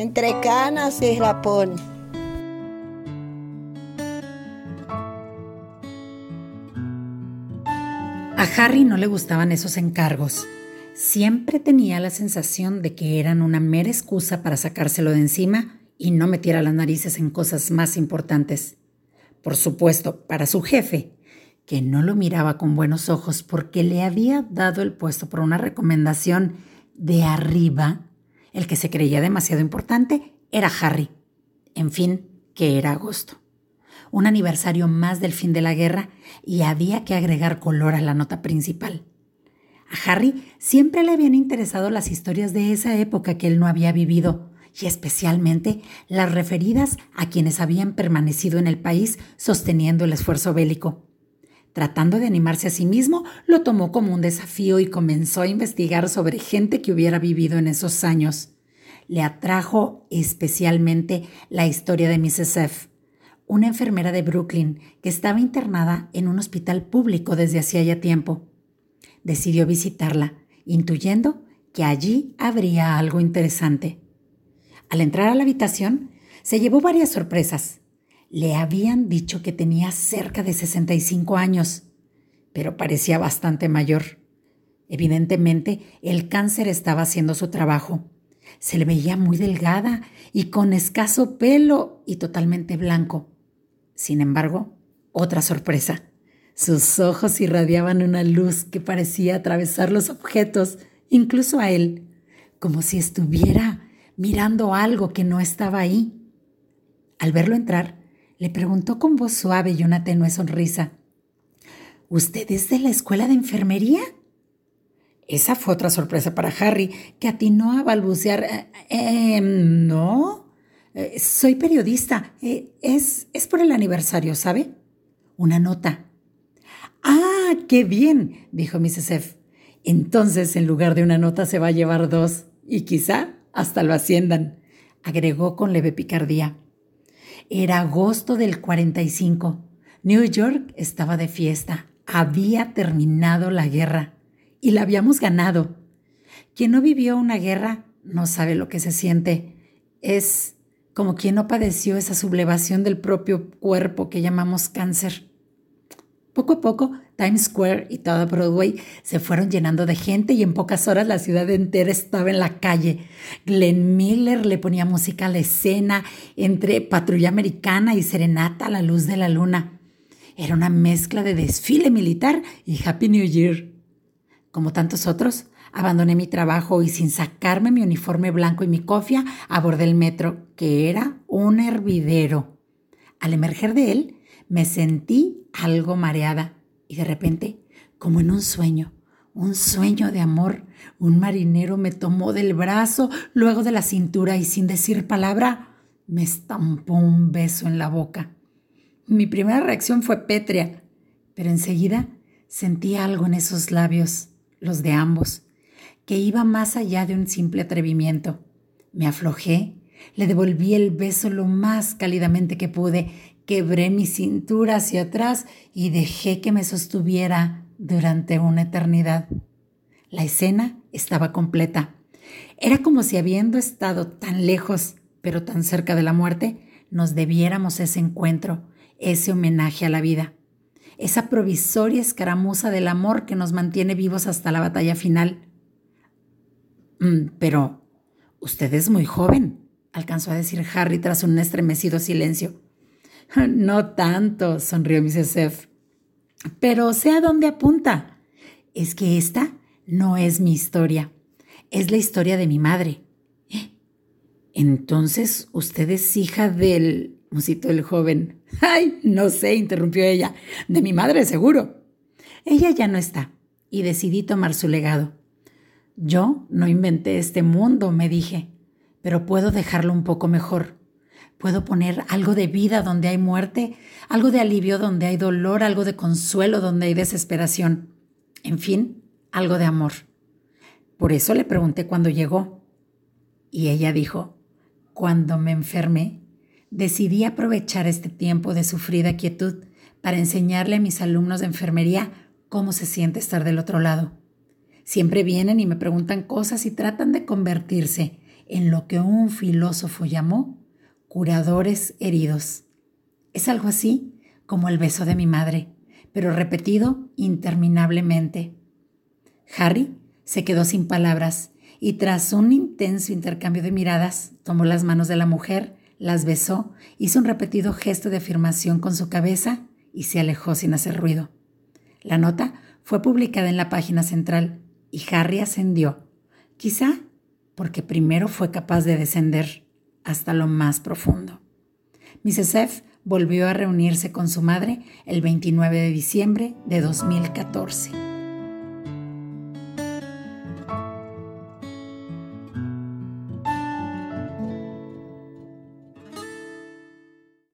entre canas y rapón. A Harry no le gustaban esos encargos. Siempre tenía la sensación de que eran una mera excusa para sacárselo de encima y no metiera las narices en cosas más importantes. Por supuesto, para su jefe, que no lo miraba con buenos ojos porque le había dado el puesto por una recomendación de arriba, el que se creía demasiado importante era Harry. En fin, que era agosto. Un aniversario más del fin de la guerra y había que agregar color a la nota principal. A Harry siempre le habían interesado las historias de esa época que él no había vivido, y especialmente las referidas a quienes habían permanecido en el país sosteniendo el esfuerzo bélico. Tratando de animarse a sí mismo, lo tomó como un desafío y comenzó a investigar sobre gente que hubiera vivido en esos años. Le atrajo especialmente la historia de Mrs. F., una enfermera de Brooklyn que estaba internada en un hospital público desde hacía ya tiempo. Decidió visitarla, intuyendo que allí habría algo interesante. Al entrar a la habitación, se llevó varias sorpresas. Le habían dicho que tenía cerca de 65 años, pero parecía bastante mayor. Evidentemente, el cáncer estaba haciendo su trabajo. Se le veía muy delgada y con escaso pelo y totalmente blanco. Sin embargo, otra sorpresa. Sus ojos irradiaban una luz que parecía atravesar los objetos, incluso a él, como si estuviera mirando algo que no estaba ahí. Al verlo entrar, le preguntó con voz suave y una tenue sonrisa. ¿Usted es de la escuela de enfermería? Esa fue otra sorpresa para Harry, que atinó a balbucear. Eh, em, no, eh, soy periodista. Eh, es, es por el aniversario, ¿sabe? Una nota. Ah, qué bien, dijo Mrs. F. Entonces, en lugar de una nota, se va a llevar dos, y quizá hasta lo asciendan, agregó con leve picardía. Era agosto del 45. New York estaba de fiesta. Había terminado la guerra y la habíamos ganado. Quien no vivió una guerra no sabe lo que se siente. Es como quien no padeció esa sublevación del propio cuerpo que llamamos cáncer. Poco a poco, Times Square y toda Broadway se fueron llenando de gente y en pocas horas la ciudad entera estaba en la calle. Glenn Miller le ponía música a la escena entre patrulla americana y serenata a la luz de la luna. Era una mezcla de desfile militar y Happy New Year. Como tantos otros, abandoné mi trabajo y sin sacarme mi uniforme blanco y mi cofia, abordé el metro, que era un hervidero. Al emerger de él, me sentí algo mareada y de repente, como en un sueño, un sueño de amor, un marinero me tomó del brazo, luego de la cintura y sin decir palabra, me estampó un beso en la boca. Mi primera reacción fue pétrea, pero enseguida sentí algo en esos labios, los de ambos, que iba más allá de un simple atrevimiento. Me aflojé, le devolví el beso lo más cálidamente que pude Quebré mi cintura hacia atrás y dejé que me sostuviera durante una eternidad. La escena estaba completa. Era como si habiendo estado tan lejos, pero tan cerca de la muerte, nos debiéramos ese encuentro, ese homenaje a la vida, esa provisoria escaramuza del amor que nos mantiene vivos hasta la batalla final. Mm, pero usted es muy joven, alcanzó a decir Harry tras un estremecido silencio. No tanto, sonrió Mrs. F. Pero sé a dónde apunta. Es que esta no es mi historia, es la historia de mi madre. Entonces, usted es hija del... musito el joven. Ay, no sé, interrumpió ella. De mi madre, seguro. Ella ya no está, y decidí tomar su legado. Yo no inventé este mundo, me dije, pero puedo dejarlo un poco mejor. Puedo poner algo de vida donde hay muerte, algo de alivio donde hay dolor, algo de consuelo donde hay desesperación. En fin, algo de amor. Por eso le pregunté cuándo llegó. Y ella dijo, cuando me enfermé, decidí aprovechar este tiempo de sufrida quietud para enseñarle a mis alumnos de enfermería cómo se siente estar del otro lado. Siempre vienen y me preguntan cosas y tratan de convertirse en lo que un filósofo llamó curadores heridos. Es algo así como el beso de mi madre, pero repetido interminablemente. Harry se quedó sin palabras y tras un intenso intercambio de miradas, tomó las manos de la mujer, las besó, hizo un repetido gesto de afirmación con su cabeza y se alejó sin hacer ruido. La nota fue publicada en la página central y Harry ascendió, quizá porque primero fue capaz de descender hasta lo más profundo. Mrs. F volvió a reunirse con su madre el 29 de diciembre de 2014.